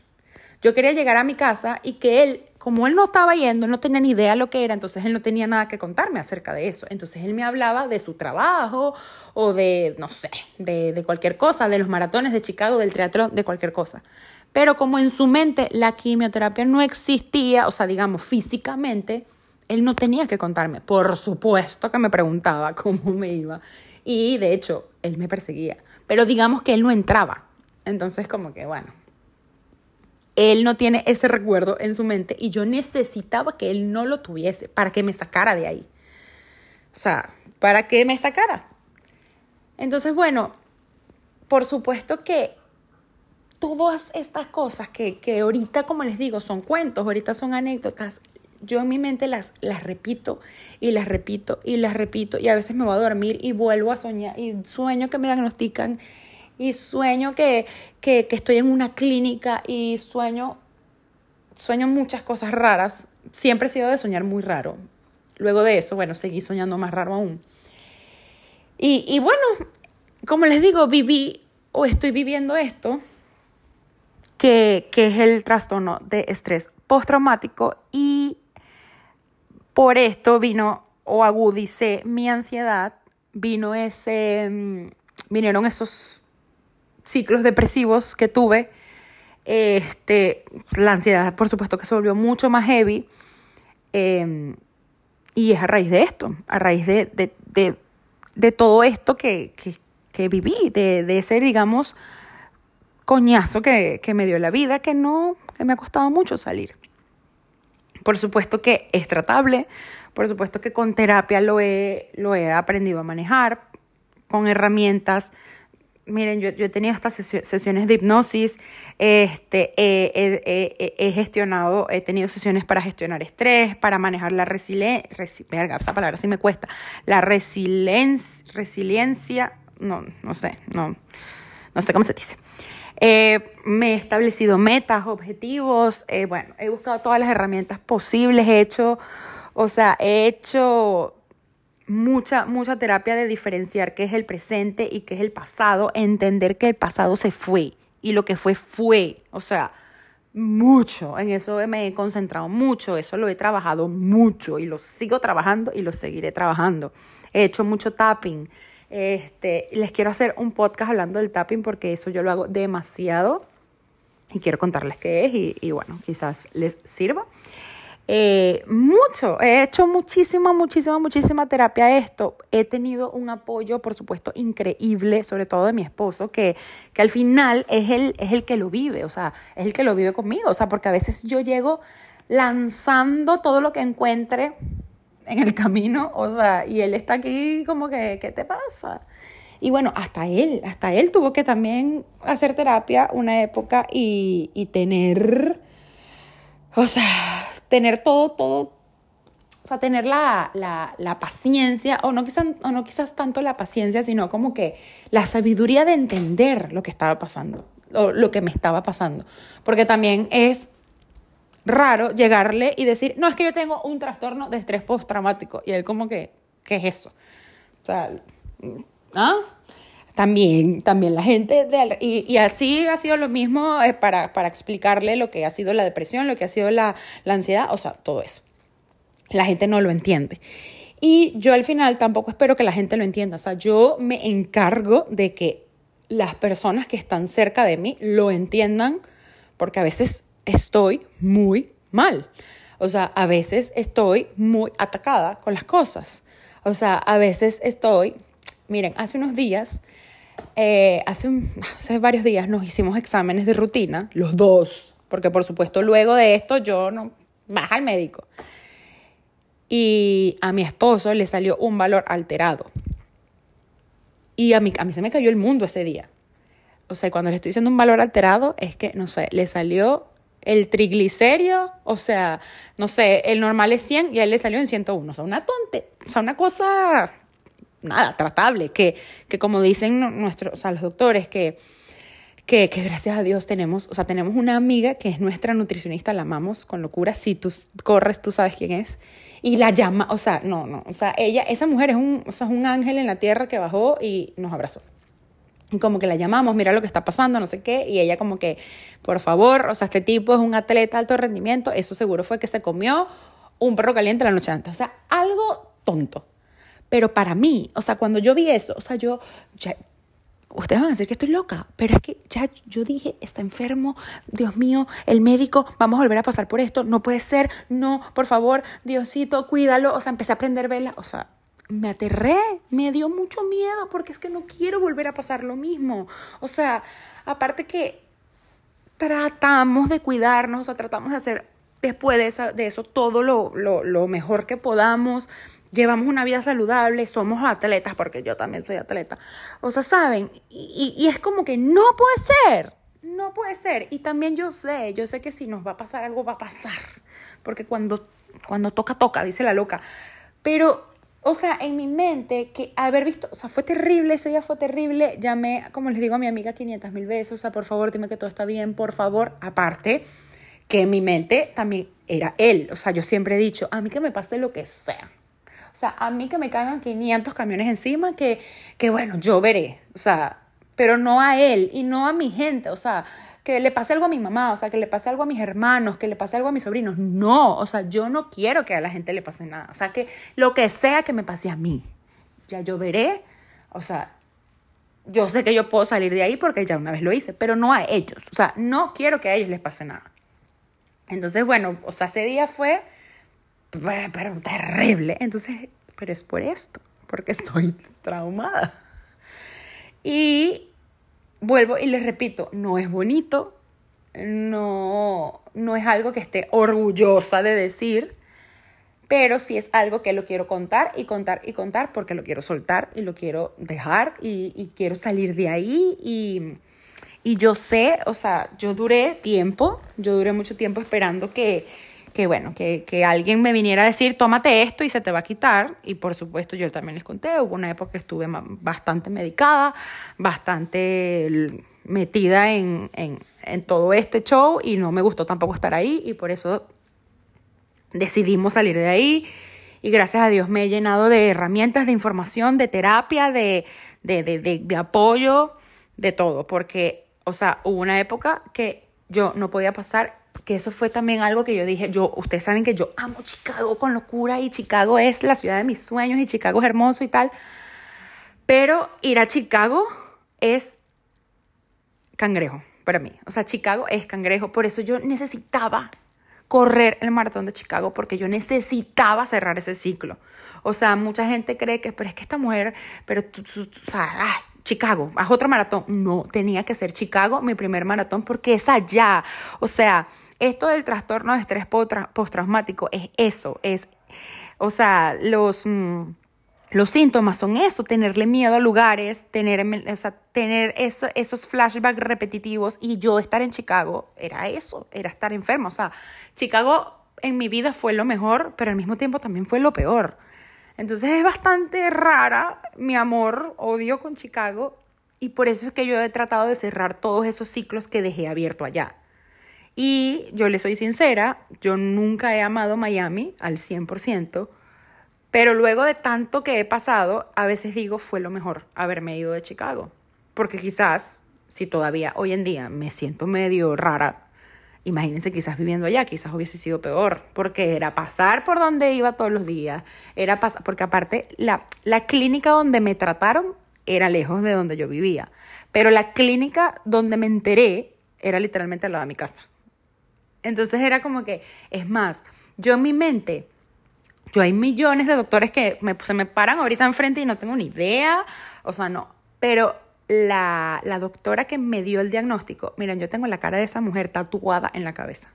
Yo quería llegar a mi casa y que él, como él no estaba yendo, no tenía ni idea lo que era, entonces él no tenía nada que contarme acerca de eso. Entonces él me hablaba de su trabajo o de, no sé, de, de cualquier cosa, de los maratones de Chicago, del teatro, de cualquier cosa. Pero como en su mente la quimioterapia no existía, o sea, digamos, físicamente, él no tenía que contarme. Por supuesto que me preguntaba (laughs) cómo me iba. Y de hecho, él me perseguía. Pero digamos que él no entraba. Entonces, como que, bueno, él no tiene ese recuerdo en su mente y yo necesitaba que él no lo tuviese para que me sacara de ahí. O sea, para que me sacara. Entonces, bueno, por supuesto que todas estas cosas que, que ahorita, como les digo, son cuentos, ahorita son anécdotas, yo en mi mente las, las repito y las repito y las repito y a veces me voy a dormir y vuelvo a soñar y sueño que me diagnostican y sueño que, que, estoy en una clínica y sueño, sueño muchas cosas raras. Siempre he sido de soñar muy raro. Luego de eso, bueno, seguí soñando más raro aún. Y, y bueno, como les digo, viví o estoy viviendo esto, que, que es el trastorno de estrés postraumático y por esto vino o agudicé mi ansiedad, vino ese, mm, vinieron esos ciclos depresivos que tuve, este, la ansiedad por supuesto que se volvió mucho más heavy. Em, y es a raíz de esto, a raíz de, de, todo esto que, que, viví, de, ese, digamos, coñazo que, que, me dio la vida, que no, que me ha costado mucho salir. Por supuesto que es tratable, por supuesto que con terapia lo he, lo he aprendido a manejar, con herramientas. Miren, yo, yo he tenido estas sesiones de hipnosis, este, he gestionado, he tenido sesiones para gestionar estrés, para manejar la resiliencia, esa palabra sí me cuesta, la resiliencia, resiliencia, no, no sé, no, no sé cómo se dice. Eh, me he establecido metas, objetivos, eh, bueno, he buscado todas las herramientas posibles, he hecho, o sea, he hecho mucha, mucha terapia de diferenciar qué es el presente y qué es el pasado, entender que el pasado se fue y lo que fue fue, o sea, mucho, en eso me he concentrado mucho, eso lo he trabajado mucho y lo sigo trabajando y lo seguiré trabajando. He hecho mucho tapping, este, les quiero hacer un podcast hablando del tapping porque eso yo lo hago demasiado y quiero contarles qué es y, bueno, quizás les sirva. Eh, mucho, he hecho muchísima, muchísima, muchísima terapia esto. He tenido un apoyo, por supuesto, increíble, sobre todo de mi esposo, que, que al final es el, es el que lo vive, o sea, es el que lo vive conmigo, o sea, porque a veces yo llego lanzando todo lo que encuentre en el camino, o sea, y él está aquí como que, ¿qué te pasa? Y bueno, hasta él, hasta él tuvo que también hacer terapia una época y, y tener, o sea, tener todo, todo, o sea, tener la, la, la paciencia, o no, quizás, o no quizás tanto la paciencia, sino como que la sabiduría de entender lo que estaba pasando, o lo que me estaba pasando. Porque también es raro llegarle y decir, no, es que yo tengo un trastorno de estrés postraumático. Y él como que, ¿qué es eso? O sea, ¿ah? También, también la gente, y, y, así ha sido lo mismo eh, para, para, explicarle lo que ha sido la depresión, lo que ha sido la, la ansiedad, o sea, todo eso. La gente no lo entiende. Y yo al final tampoco espero que la gente lo entienda. O sea, yo me encargo de que las personas que están cerca de mí lo entiendan, porque a veces estoy muy mal. O sea, a veces estoy muy atacada con las cosas. O sea, a veces estoy, miren, hace unos días, eh, hace, hace varios días nos hicimos exámenes de rutina, los dos, porque por supuesto luego de esto yo no baja al médico. Y a mi esposo le salió un valor alterado. Y a mí, a mí se me cayó el mundo ese día. O sea, cuando le estoy diciendo un valor alterado, es que, no sé, le salió el triglicérido, o sea, no sé, el normal es 100 y a él le salió en 101. O sea, una tonte, o sea, una cosa, nada, tratable, que, que como dicen nuestros, o sea, los doctores, que, que, que, gracias a Dios tenemos, o sea, tenemos una amiga que es nuestra nutricionista, la amamos con locura, si tú corres, tú sabes quién es, y la llama, o sea, no, no, o sea, ella, esa mujer es un, o es un ángel en la tierra que bajó y nos abrazó como que la llamamos, mira lo que está pasando, no sé qué, y ella como que, por favor, o sea, este tipo es un atleta de alto rendimiento, eso seguro fue que se comió un perro caliente la noche antes, o sea, algo tonto. Pero para mí, o sea, cuando yo vi eso, o sea, yo, ya, ustedes van a decir que estoy loca, pero es que ya yo dije, está enfermo, Dios mío, el médico, vamos a volver a pasar por esto, no puede ser, no, por favor, Diosito, cuídalo, o sea, empecé a prender vela, o sea, me aterré, me dio mucho miedo porque es que no quiero volver a pasar lo mismo. O sea, aparte que tratamos de cuidarnos, o sea, tratamos de hacer después de, de eso todo lo, lo, lo mejor que podamos, llevamos una vida saludable, somos atletas, porque yo también soy atleta. O sea, ¿saben? Y, y, es como que no puede ser, no puede ser. Y también yo sé, yo sé que si nos va a pasar algo, va a pasar. Porque cuando, cuando toca, toca, dice la loca. Pero o sea, en mi mente, que haber visto, o sea, fue terrible, ese día fue terrible, llamé, como les digo a mi amiga 500 mil veces, o sea, por favor, dime que todo está bien, por favor, aparte, que en mi mente también era él, o sea, yo siempre he dicho, a mí que me pase lo que sea, o sea, a mí que me caigan 500 camiones encima, que, que bueno, yo veré, o sea, pero no a él y no a mi gente, o sea, que le pase algo a mi mamá, o sea, que le pase algo a mis hermanos, que le pase algo a mis sobrinos. No, o sea, yo no quiero que a la gente le pase nada. O sea, que lo que sea que me pase a mí, ya yo veré, o sea, yo sé que yo puedo salir de ahí porque ya una vez lo hice, pero no a ellos. O sea, no quiero que a ellos les pase nada. Entonces, bueno, o sea, ese día fue, pero terrible. Entonces, pero es por esto, porque estoy traumada. Y vuelvo y les repito, no es bonito, no, no es algo que esté orgullosa de decir, pero sí es algo que lo quiero contar y contar y contar porque lo quiero soltar y lo quiero dejar y, quiero salir de ahí y, y, yo sé, o sea, yo duré tiempo, yo duré mucho tiempo esperando que, que bueno, que, que, alguien me viniera a decir, tómate esto y se te va a quitar. Y por supuesto yo también les conté, hubo una época que estuve bastante medicada, bastante metida en, en, en todo este show y no me gustó tampoco estar ahí y por eso decidimos salir de ahí y gracias a Dios me he llenado de herramientas, de información, de terapia, de, de, de, de, apoyo, de todo, porque, o sea, hubo una época que yo no podía pasar, que eso fue también algo que yo dije, yo, ustedes saben que yo amo Chicago con locura y Chicago es la ciudad de mis sueños y Chicago es hermoso y tal, pero ir a Chicago es cangrejo para mí, o sea, Chicago es cangrejo, por eso yo necesitaba correr el maratón de Chicago porque yo necesitaba cerrar ese ciclo. O sea, mucha gente cree que, pero es que esta mujer, pero tú, o sea, Chicago, haz otro maratón. No, tenía que ser Chicago mi primer maratón porque es allá. O sea, esto del trastorno de estrés postraumático es eso, es, o sea, los... Mm, los síntomas son eso, tenerle miedo a lugares, tener, o sea, tener eso, esos flashbacks repetitivos y yo estar en Chicago era eso, era estar enfermo. O sea, Chicago en mi vida fue lo mejor, pero al mismo tiempo también fue lo peor. Entonces es bastante rara mi amor, odio con Chicago y por eso es que yo he tratado de cerrar todos esos ciclos que dejé abierto allá. Y yo le soy sincera, yo nunca he amado Miami al 100%. Pero luego de tanto que he pasado, a veces digo, fue lo mejor haberme ido de Chicago. Porque quizás, si todavía hoy en día me siento medio rara, imagínense quizás viviendo allá, quizás hubiese sido peor. Porque era pasar por donde iba todos los días. Era pasar, porque aparte, la, la clínica donde me trataron era lejos de donde yo vivía. Pero la clínica donde me enteré era literalmente al lado de mi casa. Entonces era como que, es más, yo en mi mente yo hay millones de doctores que me, se me paran ahorita enfrente y no tengo ni idea, o sea, no. Pero la, la doctora que me dio el diagnóstico, miren, yo tengo la cara de esa mujer tatuada en la cabeza.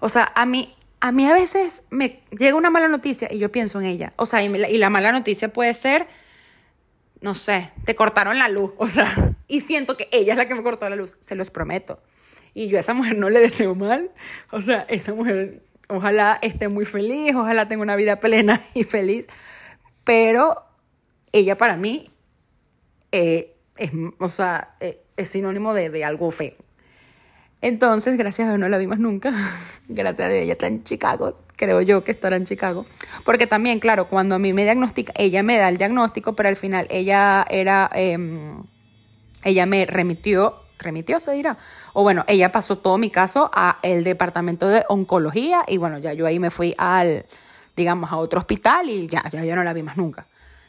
O sea, a mí, a mí a veces me llega una mala noticia y yo pienso en ella. O sea, y, y la mala noticia puede ser, no sé, te cortaron la luz. O sea, y siento que ella es la que me cortó la luz, se los prometo. Y yo a esa mujer no le deseo mal. O sea, esa mujer Ojalá esté muy feliz, ojalá tenga una vida plena (laughs) y feliz. Pero ella para mí eh, es, o sea, eh, es sinónimo de, algo feo. Entonces, gracias a Dios no la vimos nunca. (laughs) gracias a Dios ella está en Chicago. Creo yo que estará en Chicago. Porque también, claro, cuando a mí me diagnostica, ella me da el diagnóstico, pero al final ella era, em, ella me remitió remitió, se dirá. O bueno, ella pasó todo mi caso a el departamento de oncología y bueno, ya yo ahí me fui al, digamos, a otro hospital y ya, ya yo no la vi más nunca.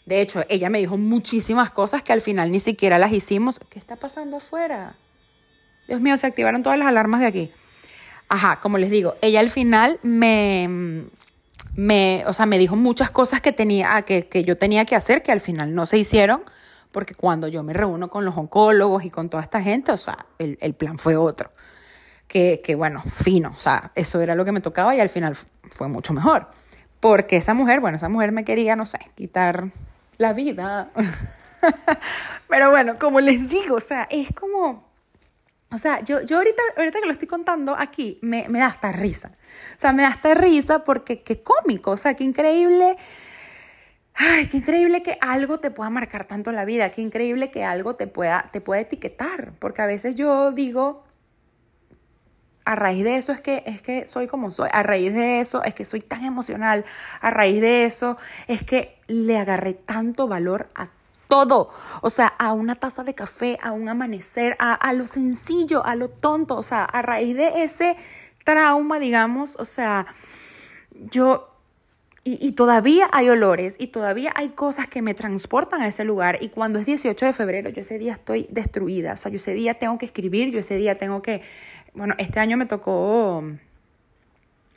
De hecho, ella me dijo muchísimas cosas que al final ni siquiera las hicimos. ¿Qué está pasando afuera? Dios mío, se activaron todas las alarmas de aquí. Ajá, como les digo, ella al final me, me, o sea, me dijo muchas cosas que, tenía, que, que yo tenía que hacer que al final no se hicieron porque cuando yo me reúno con los oncólogos y con toda esta gente, o sea, el, el plan fue otro. Que, que, bueno, fino, o sea, eso era lo que me tocaba y al final fue mucho mejor. Porque esa mujer, bueno, esa mujer me quería, no sé, quitar la vida. Pero bueno, como les digo, o sea, es como, o sea, yo, yo ahorita, ahorita que lo estoy contando aquí, me, me da hasta risa. O sea, me da hasta risa porque qué cómico, o sea, qué increíble ay, qué increíble que algo te pueda marcar tanto la vida, qué increíble que algo te pueda, te pueda etiquetar, porque a veces yo digo, a raíz de eso es que, es que soy como soy, a raíz de eso es que soy tan emocional, a raíz de eso es que le agarré tanto valor a todo, o sea, a una taza de café, a un amanecer, a, a lo sencillo, a lo tonto, o sea, a raíz de ese trauma, digamos, o sea, yo y, todavía hay olores y todavía hay cosas que me transportan a ese lugar. Y cuando es 18 de febrero, yo ese día estoy destruida. O sea, yo ese día tengo que escribir, yo ese día tengo que... Bueno, este año me tocó...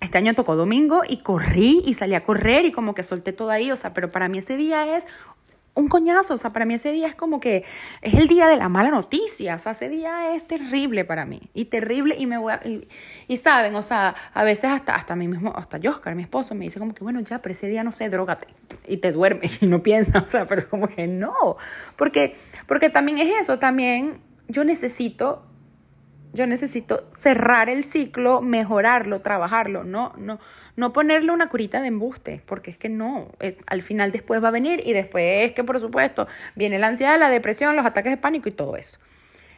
Este año tocó domingo y corrí y salí a correr y como que solté todo ahí. O sea, pero para mí ese día es un coñazo, o sea, para mí ese día es como que es el día de la mala noticia, o sea, ese día es terrible para mí, y terrible, y me voy a, y, saben, o sea, a veces hasta, hasta mí mismo, hasta Oscar, mi esposo, me dice como que, bueno, ya, pero ese día no sé, drogate, y te duermes, (laughs) y no piensas, o sea, pero como que no, porque, porque también es eso, también yo necesito yo necesito cerrar el ciclo, mejorarlo, trabajarlo, no, no, no ponerle una curita de embuste, porque es que no, es, al final después va a venir y después es que por supuesto viene la ansiedad, la depresión, los ataques de pánico y todo eso.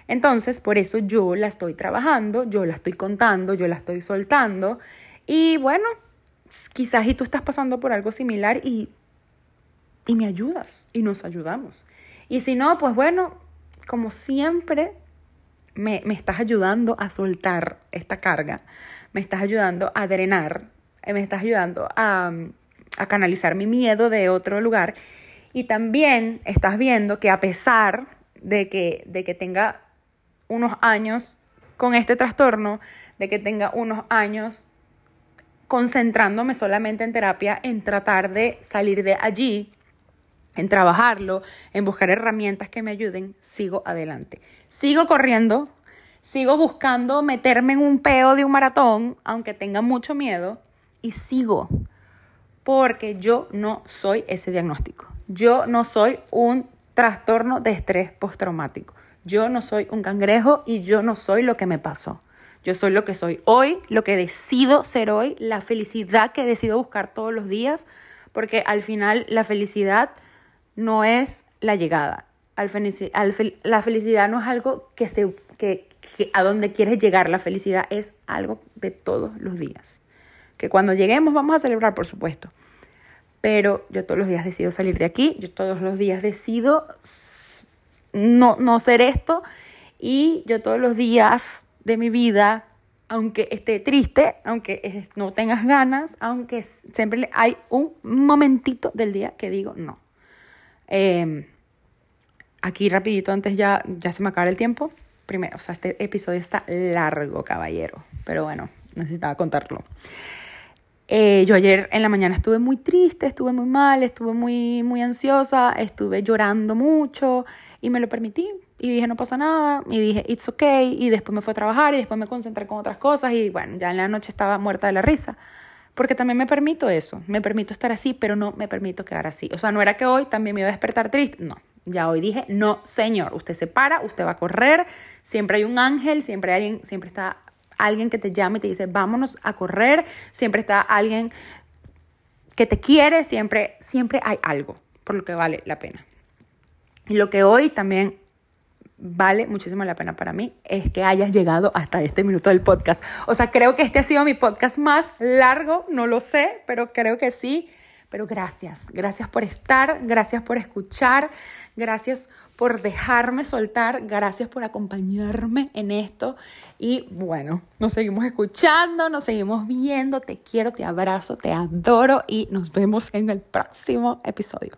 Entonces, por eso yo la estoy trabajando, yo la estoy contando, yo la estoy soltando y bueno, quizás y tú estás pasando por algo similar y, y me ayudas y nos ayudamos. Y si no, pues bueno, como siempre, me, me estás ayudando a soltar esta carga, me estás ayudando a drenar eh, me estás ayudando a, a canalizar mi miedo de otro lugar. Y también estás viendo que a pesar de que, de que tenga unos años con este trastorno, de que tenga unos años concentrándome solamente en terapia, en tratar de salir de allí, en trabajarlo, en buscar herramientas que me ayuden, sigo adelante. Sigo corriendo, sigo buscando meterme en un peo de un maratón, aunque tenga mucho miedo, y sigo, porque yo no soy ese diagnóstico. Yo no soy un trastorno de estrés postraumático. Yo no soy un cangrejo y yo no soy lo que me pasó. Yo soy lo que soy hoy, lo que decido ser hoy, la felicidad que decido buscar todos los días, porque al final la felicidad no es la llegada. Al la felicidad no es algo que se, que, a donde quieres llegar. La felicidad es algo de todos los días que cuando lleguemos vamos a celebrar, por supuesto. Pero yo todos los días decido salir de aquí, yo todos los días decido no, no ser esto y yo todos los días de mi vida, aunque esté triste, aunque no tengas ganas, aunque siempre hay un momentito del día que digo no. Em, aquí rapidito, antes ya, ya se me acaba el tiempo. Primero, o sea, este episodio está largo, caballero, pero bueno, necesitaba contarlo. Eh, yo ayer en la mañana estuve muy triste, estuve muy mal, estuve muy, muy ansiosa, estuve llorando mucho y me lo permití. Y dije, no pasa nada. Y dije, it's okay. Y después me fui a trabajar y después me concentré con otras cosas. Y bueno, ya en la noche estaba muerta de la risa. Porque también me permito eso. Me permito estar así, pero no me permito quedar así. O sea, no era que hoy también me iba a despertar triste. No. Ya hoy dije, no, señor. Usted se para, usted va a correr. Siempre hay un ángel, siempre hay alguien, siempre está alguien que te llama y te dice, vámonos a correr, siempre está alguien que te quiere, siempre, siempre hay algo por lo que vale la pena. Y lo que hoy también vale muchísimo la pena para mí es que hayas llegado hasta este minuto del podcast. O sea, creo que este ha sido mi podcast más largo, no lo sé, pero creo que sí. Pero gracias, gracias por estar, gracias por escuchar, gracias por dejarme soltar, gracias por acompañarme en esto y bueno, nos seguimos escuchando, nos seguimos viendo, te quiero, te abrazo, te adoro y nos vemos en el próximo episodio.